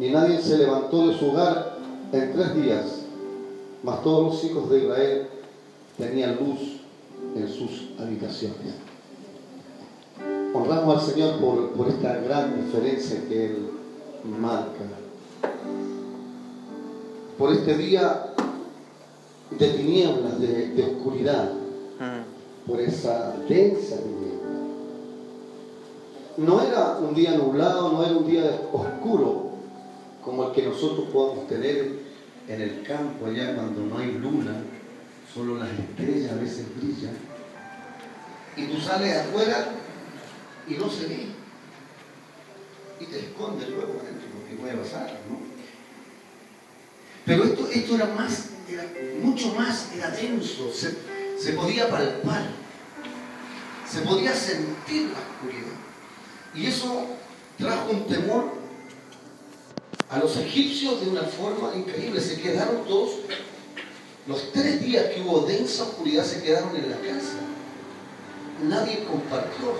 y nadie se levantó de su hogar en tres días, mas todos los hijos de Israel tenían luz en sus habitaciones. Honramos al Señor por, por esta gran diferencia que Él marca. Por este día de tinieblas, de, de oscuridad, por esa densa tiniebla. No era un día nublado, no era un día oscuro como el que nosotros podemos tener en el campo allá cuando no hay luna, solo las estrellas a veces brillan. Y tú sales afuera y no se ve. Y te escondes luego adentro, porque puede pasar, ¿no? Pero esto, esto era más, era mucho más, era denso, se, se podía palpar, se podía sentir la oscuridad. Y eso trajo un temor a los egipcios de una forma increíble. Se quedaron todos, los tres días que hubo densa oscuridad, se quedaron en la casa. Nadie compartió.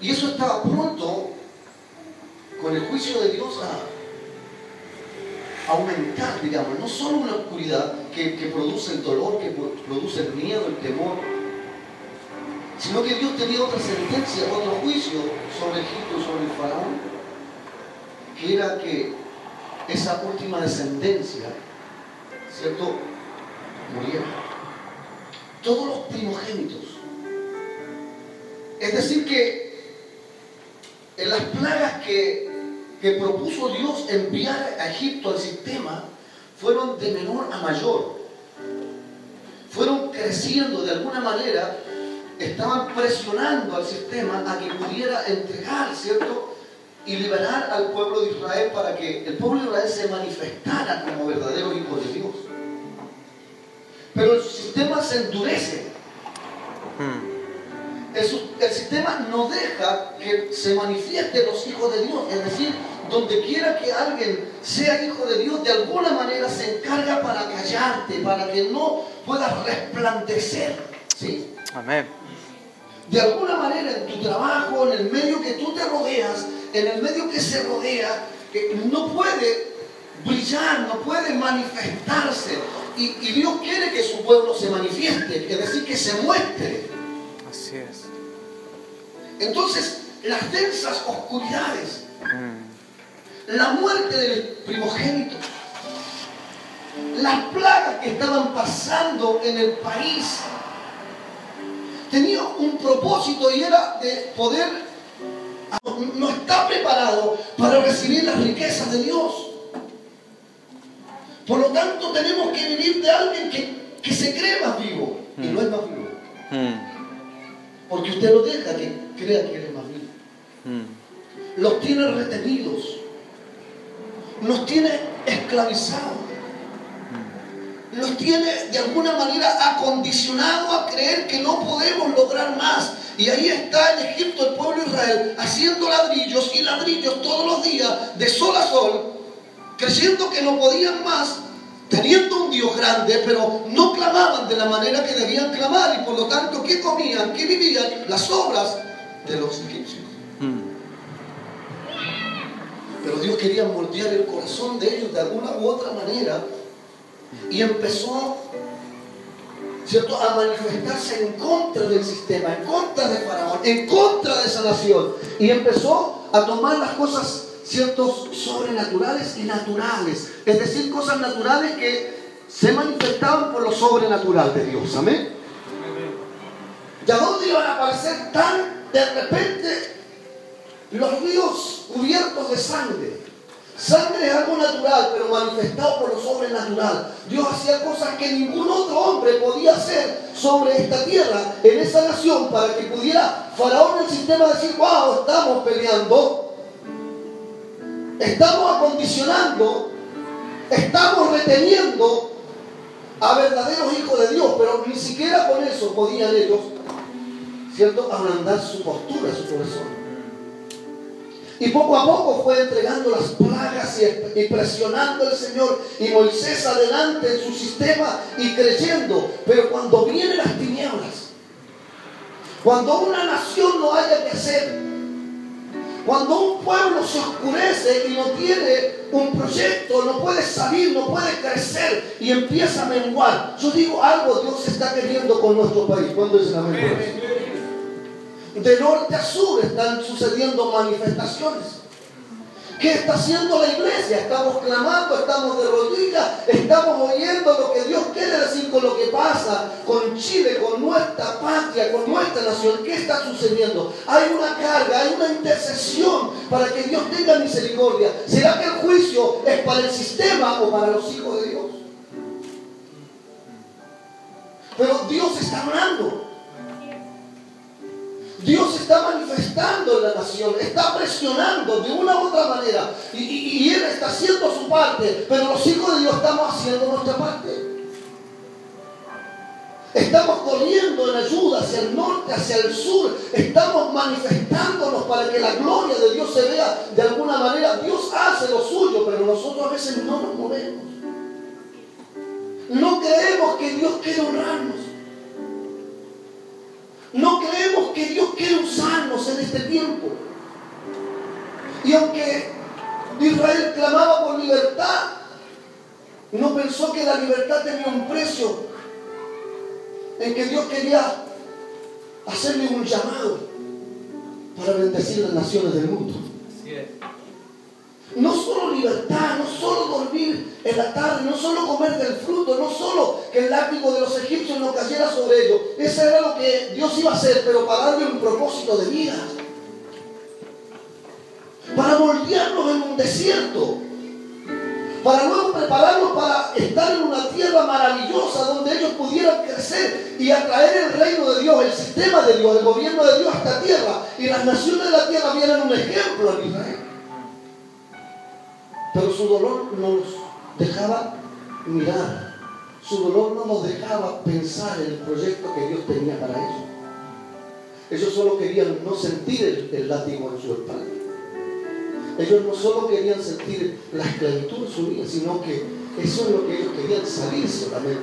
Y eso estaba pronto, con el juicio de Dios, a aumentar, digamos, no solo una oscuridad que, produce el dolor, que produce el miedo, el temor, sino que Dios tenía otra sentencia, otro juicio sobre Egipto, sobre el faraón, que era que esa última descendencia, ¿cierto?, muriera. Todos los primogénitos. Es decir, que en las plagas que, que propuso Dios enviar a Egipto al sistema, fueron de menor a mayor. Fueron creciendo de alguna manera estaban presionando al sistema a que pudiera entregar, ¿cierto? Y liberar al pueblo de Israel para que el pueblo de Israel se manifestara como verdadero hijo de Dios. Pero el sistema se endurece. El, el, sistema no deja que se manifiesten los hijos de Dios. Es decir, donde quiera que alguien sea hijo de Dios, de alguna manera se encarga para callarte, para que no puedas resplandecer. ¿Sí? Amén de alguna manera en tu trabajo, en el medio que tú te rodeas, en el medio que se rodea, que no puede brillar, no puede manifestarse. Y, y, Dios quiere que su pueblo se manifieste, es decir, que se muestre. Así es. Entonces, las densas oscuridades, mm. la muerte del primogénito, las plagas que estaban pasando en el país, tenía un propósito y era de poder, está preparado para recibir las riquezas de Dios. Por lo tanto, tenemos que vivir de alguien que, se cree más vivo y no es más vivo. Porque usted lo deja que crea que es más vivo. Los tiene retenidos, nos tiene esclavizados nos tiene de alguna manera acondicionado a creer que no podemos lograr más. Y ahí está en Egipto el pueblo de Israel haciendo ladrillos y ladrillos todos los días, de sol a sol, creyendo que no podían más, teniendo un Dios grande, pero no clamaban de la manera que debían clamar y por lo tanto, ¿qué comían? ¿Qué vivían? Las obras de los egipcios. Pero Dios quería moldear el corazón de ellos de alguna u otra manera y empezó ¿cierto? a manifestarse en contra del sistema, en contra de Faraón, en contra de esa nación. Y empezó a tomar las cosas ciertos sobrenaturales y naturales. Es decir, cosas naturales que se manifestaban por lo sobrenatural de Dios. Amén. ¿Y a dónde iban a aparecer tan de repente los ríos cubiertos de sangre? Sangre es algo natural, pero manifestado por lo sobrenatural. Dios hacía cosas que ningún otro hombre podía hacer sobre esta tierra, en esa nación, para que pudiera Faraón el sistema decir, wow, estamos peleando, estamos acondicionando, estamos reteniendo a verdaderos hijos de Dios, pero ni siquiera con eso podían ellos, ¿cierto?, ablandar su postura, su corazón. Y poco a poco fue entregando las y, presionando al Señor. Y Moisés adelante en su sistema y creyendo. Pero cuando vienen las tinieblas, cuando una nación no haya que hacer, Cuando un pueblo se oscurece y no tiene un proyecto, no puede salir, no puede crecer y empieza a menguar. Yo digo algo, Dios está queriendo con nuestro país. ¿Cuándo es la De norte a sur están sucediendo manifestaciones. ¿Qué está haciendo la iglesia? Estamos clamando, estamos de rodillas, estamos oyendo lo que Dios quiere decir con lo que pasa con Chile, con nuestra patria, con nuestra nación. ¿Qué está sucediendo? Hay una carga, hay una intercesión para que Dios tenga misericordia. ¿Será que el juicio es para el sistema o para los hijos de Dios? Pero Dios está hablando. Dios está manifestando en la nación, está presionando de una u otra manera. Y, Él está haciendo su parte, pero los hijos de Dios estamos haciendo nuestra parte. Estamos corriendo en ayuda hacia el norte, hacia el sur. Estamos manifestándonos para que la gloria de Dios se vea de alguna manera. Dios hace lo suyo, pero nosotros a veces no nos movemos. No creemos que Dios quiere honrarnos. No creemos que Dios quiere usarnos en este tiempo. Y aunque Israel clamaba por libertad, no pensó que la libertad tenía un precio, en que Dios quería hacerle un llamado para bendecir las naciones del mundo. No solo libertad, no solo dormir en la tarde, no solo comer del fruto, no solo que el látigo de los egipcios no cayera sobre ellos. Eso era lo que Dios iba a hacer, pero para darle un propósito de vida. Para moldearlos en un desierto. Para luego prepararlos para estar en una tierra maravillosa donde ellos pudieran crecer y atraer el reino de Dios, el sistema de Dios, el gobierno de Dios a esta tierra. Y las naciones de la tierra vieran un ejemplo en Israel. Pero su dolor nos dejaba mirar. Su dolor no nos dejaba pensar en el proyecto que Dios tenía para ellos. Ellos solo querían no sentir el, látigo en su espalda. Ellos no solo querían sentir la esclavitud en su vida, sino que eso es lo que ellos querían salir solamente.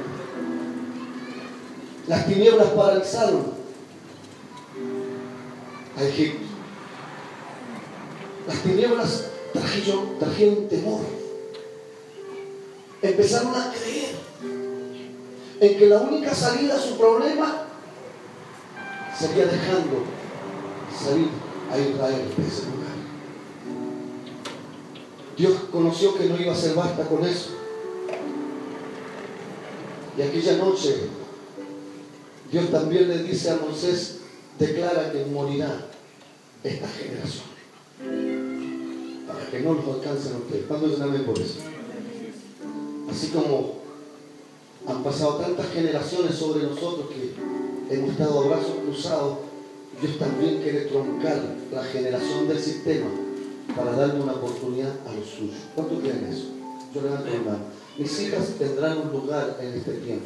Las tinieblas paralizaron a Egipto. Las tinieblas trajeron temor. Empezaron a creer en que la única salida a su problema sería dejando salir a Israel de ese lugar. Dios conoció que no iba a ser basta con eso. Y aquella noche Dios también le dice a Moisés, declara que morirá esta generación que no los alcancen a ustedes. ¿Cuándo es amén por eso? Así como han pasado tantas generaciones sobre nosotros que hemos estado a brazos cruzados, Dios también quiere troncar la generación del sistema para darle una oportunidad a los suyos. ¿Cuánto creen eso? Yo levanto la mano. Mis hijas tendrán un lugar en este tiempo.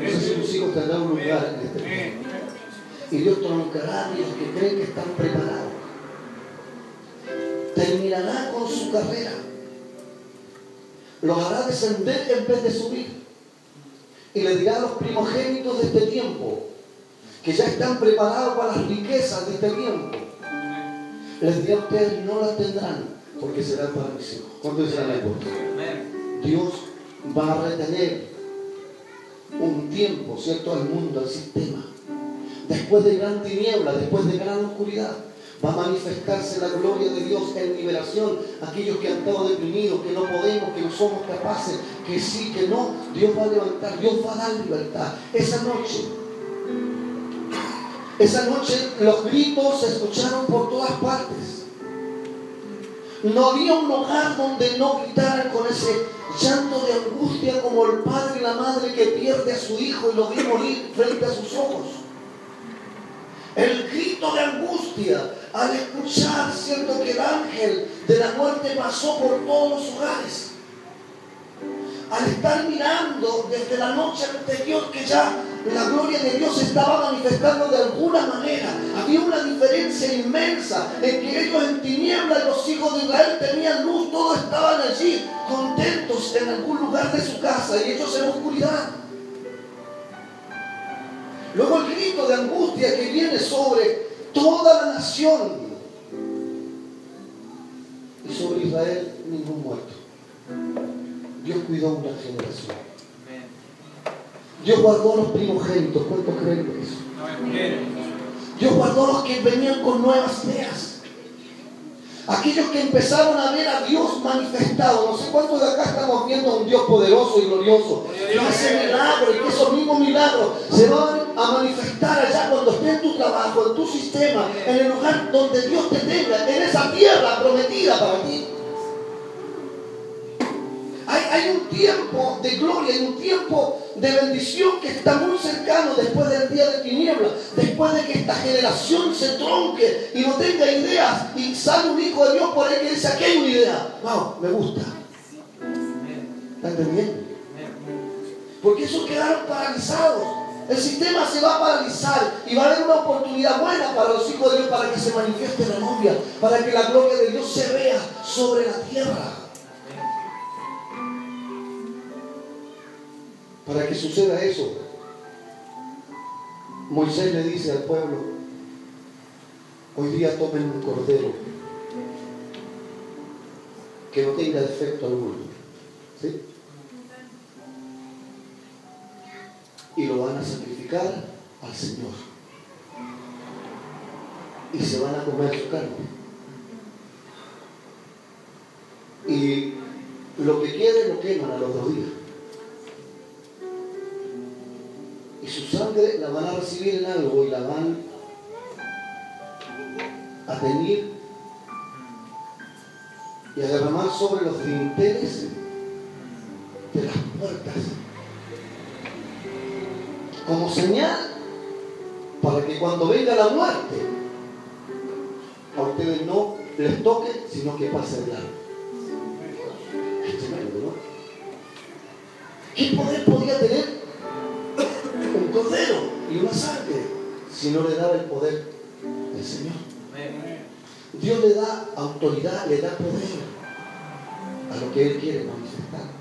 No sé si tus hijos tendrán un lugar en este tiempo. Y Dios troncará a los que creen que están preparados terminará con su carrera. Los hará descender en vez de subir. Y le dirá a los primogénitos de este tiempo, que ya están preparados para las riquezas de este tiempo. Les dirá a ustedes, no las tendrán, porque serán para mis hijos. ¿Cuánto será la Dios va a retener un tiempo, ¿cierto?, al mundo, al sistema. Después de gran tiniebla, después de gran oscuridad Va a manifestarse la gloria de Dios en liberación. Aquellos que han estado deprimidos, que no podemos, que no somos capaces, que sí, que no. Dios va a levantar, Dios va a dar libertad. Esa noche, esa noche los gritos se escucharon por todas partes. No había un hogar donde no gritaran con ese llanto de angustia como el padre y la madre que pierde a su hijo y lo ve morir frente a sus ojos. El grito de angustia al escuchar, cierto, que el ángel de la muerte pasó por todos los hogares. Al estar mirando desde la noche anterior que ya la gloria de Dios estaba manifestando de alguna manera, había una diferencia inmensa en que ellos en tinieblas, los hijos de Israel tenían luz, todos estaban allí contentos en algún lugar de su casa y ellos en oscuridad. Luego el grito de angustia que viene sobre toda la nación. Israel ningún muerto. Dios cuidó una generación. Dios guardó los primogénitos. ¿Cuántos creen eso? Dios guardó los que venían con nuevas ideas. Aquellos que empezaron a ver a Dios manifestado. No sé cuántos de acá estamos viendo a un Dios poderoso y glorioso. Que hace milagros y que esos mismos milagros se van a manifestar allá cuando esté en tu trabajo, en tu sistema, en el lugar donde Dios te tenga, en esa tierra prometida para ti. Hay, un tiempo de gloria, hay un tiempo de bendición que está muy cercano después del día de tiniebla, después de que esta generación se tronque y no tenga ideas y sale un hijo de Dios por ahí que dice, aquí hay una idea. Wow, me gusta. ¿Está entendiendo? Porque esos quedaron paralizados. El sistema se va a paralizar y va a haber una oportunidad buena para los hijos de Dios para que se manifieste la novia, para que la gloria de Dios se vea sobre la tierra. Para que suceda eso, Moisés le dice al pueblo, hoy día tomen un cordero que no tenga defecto alguno. ¿sí? Y lo van a sacrificar al Señor. Y se van a comer su carne. Y lo que quede lo queman a los dos días. Van a recibir en algo y la van a tener y a derramar sobre los dinteles de las puertas como señal para que cuando venga la muerte a ustedes no les toque sino que pase el lado ¿Qué poder podía tener cordero y una sangre, si no le daba el poder del Señor. Dios le da autoridad, le da poder a lo que Él quiere manifestar.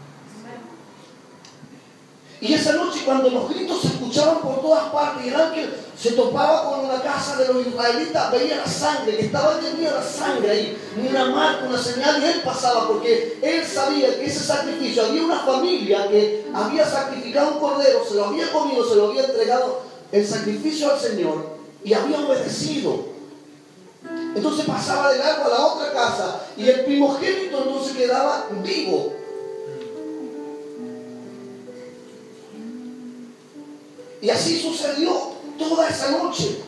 Y esa noche cuando los gritos se escuchaban por todas partes y el ángel se topaba con una casa de los israelitas, veía la sangre, que estaba tenía la sangre ahí, una marca, una señal, y él pasaba porque él sabía que ese sacrificio, había una familia que había sacrificado un cordero, se lo había comido, se lo había entregado el sacrificio al Señor y había obedecido. Entonces pasaba de largo a la otra casa y el primogénito entonces quedaba vivo. Y así sucedió toda esa noche.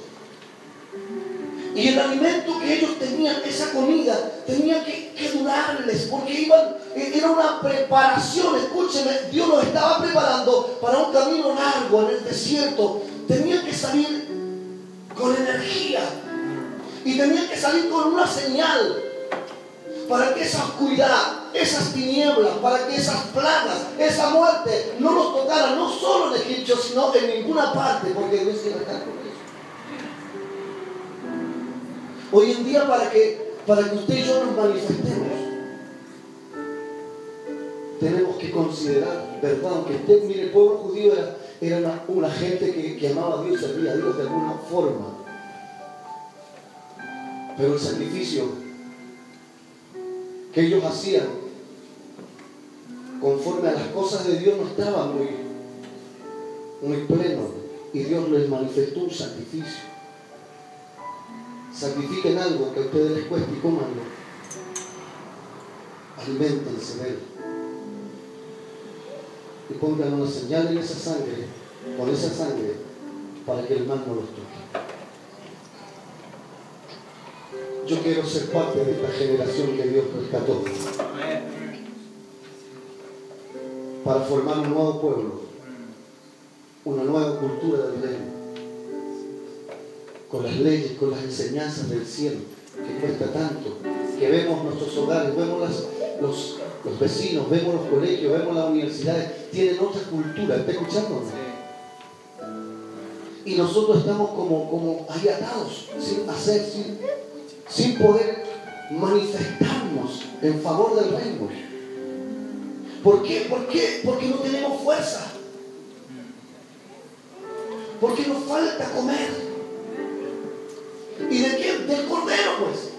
Y el alimento que ellos tenían, esa comida, tenía que, durarles, porque iban, e, era una preparación, escúcheme, Dios los estaba preparando para un camino largo en el desierto. Tenían que salir con energía y tenían que salir con una señal para que esa oscuridad, esas tinieblas, para que esas plagas, esa muerte no nos tocara no solo en Egipto, sino en ninguna parte, porque Dios quiere estar con eso. Hoy en día para que, para que usted y yo nos manifestemos, tenemos que considerar, ¿verdad? Aunque usted, mire, el pueblo judío era, una, gente que, que amaba a Dios, servía a Dios de alguna forma. Pero el sacrificio que ellos hacían conforme a las cosas de Dios no estaba muy, muy pleno y Dios les manifestó un sacrificio. Sacrifiquen algo que a ustedes les cueste y cómanlo. Alimentense de él. Y pongan una señal en esa sangre, con esa sangre, para que el mal no los toque. Yo quiero ser parte de esta generación que Dios rescató. Para formar un nuevo pueblo, una nueva cultura del reino, con las leyes, con las enseñanzas del cielo, que cuesta tanto, que vemos nuestros hogares, vemos los, los vecinos, vemos los colegios, vemos las universidades, tienen otra cultura. ¿Está escuchando? Y nosotros estamos como, como ahí atados, sin hacer, sin sin poder manifestarnos en favor del reino. ¿Por qué? ¿Por qué? Porque no tenemos fuerza. Porque nos falta comer. ¿Y de qué? Del cordero, pues.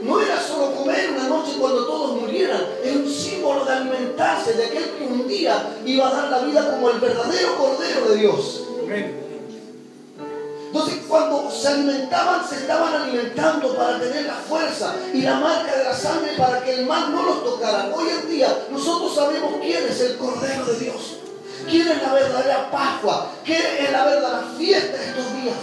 No era solo comer noche cuando todos murieran. Es un símbolo de alimentarse de aquel que un día iba a dar la vida como el verdadero Cordero de Dios. Entonces, cuando se alimentaban, se estaban alimentando para tener la fuerza y la marca de la sangre para que el mal no los tocara. Hoy en día, nosotros sabemos quién es el Cordero de Dios. ¿Quién es la verdadera Pascua? ¿Quién es la verdadera fiesta de estos días?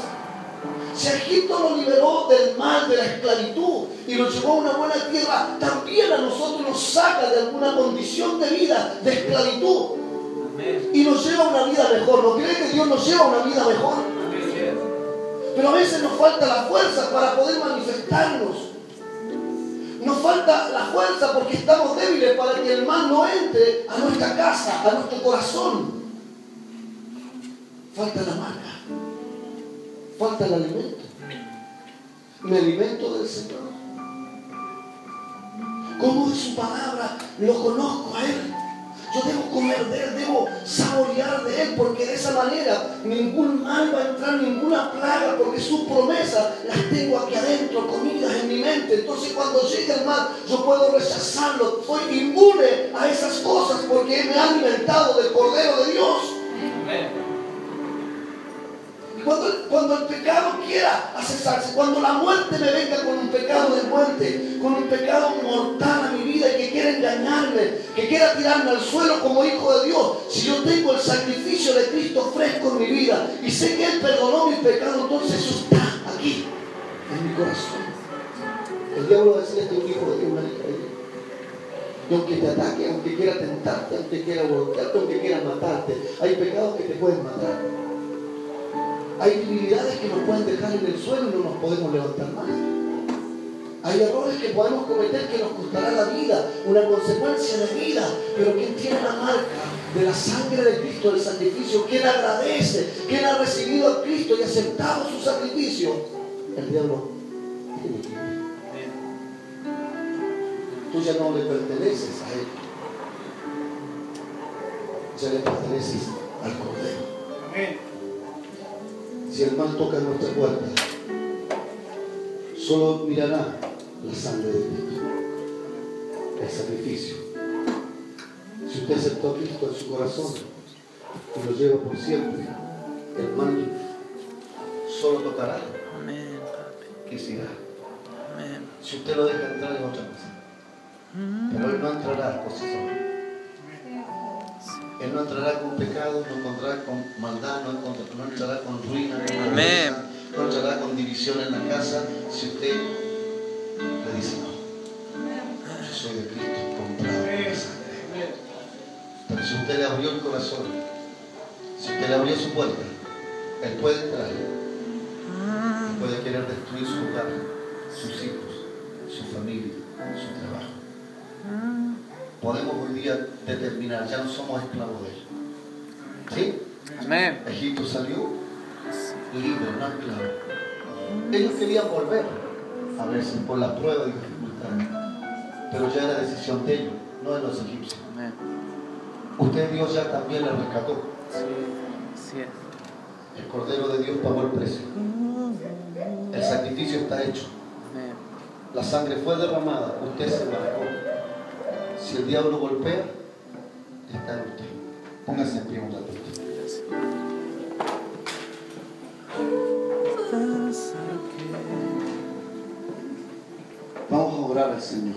Si Egipto lo liberó del mal, de la esclavitud y lo llevó a una buena tierra, también a nosotros nos saca de alguna condición de vida, de esclavitud. Y nos lleva a una vida mejor. ¿No cree que Dios nos lleva a una vida mejor? Pero a veces nos falta la fuerza para poder manifestarnos. Nos falta la fuerza porque estamos débiles para que el mal no entre a nuestra casa, a nuestro corazón. Falta la marca. Falta el alimento. Me alimento del Señor. Como es su palabra, lo conozco a Él. Yo debo comer de Él, debo saborear de Él, porque de esa manera ningún mal va a entrar, ninguna plaga, porque sus promesas las tengo aquí adentro, comidas en mi mente. Entonces cuando llegue el mal, yo puedo rechazarlo. Soy inmune a esas cosas porque me ha alimentado del Cordero de Dios. Cuando, el pecado quiera asesarse, cuando la muerte me venga con un pecado de muerte, con un pecado mortal a mi vida y que quiera engañarme, que quiera tirarme al suelo como hijo de Dios, si yo tengo el sacrificio de Cristo fresco en mi vida y sé que Él perdonó mi pecado, entonces eso está aquí, en mi corazón. El diablo va a decir este hijo de Dios, una. Y aunque te ataque, aunque quiera tentarte, aunque quiera voltearte, aunque quiera matarte, hay pecados que te pueden matar. Hay debilidades que nos pueden dejar en el suelo y no nos podemos levantar más. Hay errores que podemos cometer que nos costará la vida, una consecuencia de vida, pero quien tiene la marca de la sangre de Cristo, del sacrificio, quien agradece, quien ha recibido a Cristo y aceptado su sacrificio, el diablo. Tiene que Tú ya no le perteneces a Él, ya le perteneces al Cordero. Amén si el mal toca nuestra puerta, solo mirará la sangre de Cristo, el sacrificio. Si usted aceptó a Cristo en su corazón y lo lleva por siempre, el mal solo tocará y se irá. Si usted lo deja entrar en otra cosa, pero él no entrará por sí solo. Él no entrará con pecado, no encontrará con maldad, no, entrará con ruina, no, no entrará con división en la casa si usted le dice no. Yo soy de Cristo, comprado Pero si usted le abrió el corazón, si usted le abrió su puerta, Él puede entrar. Él puede querer destruir su hogar, sus hijos, su familia, su trabajo podemos hoy día determinar, ya no somos esclavos de él. ¿Sí? Amén. Egipto salió libre, no esclavo. Ellos querían volver a verse por la prueba y dificultad. Pero ya era decisión de ellos, no de los egipcios. Amén. Usted Dios ya también le rescató. Sí, El Cordero de Dios pagó el precio. El sacrificio está hecho. La sangre fue derramada, usted se marcó. Si el diablo golpea, está en usted. Póngase en pie un ratito. Vamos a orar al Señor.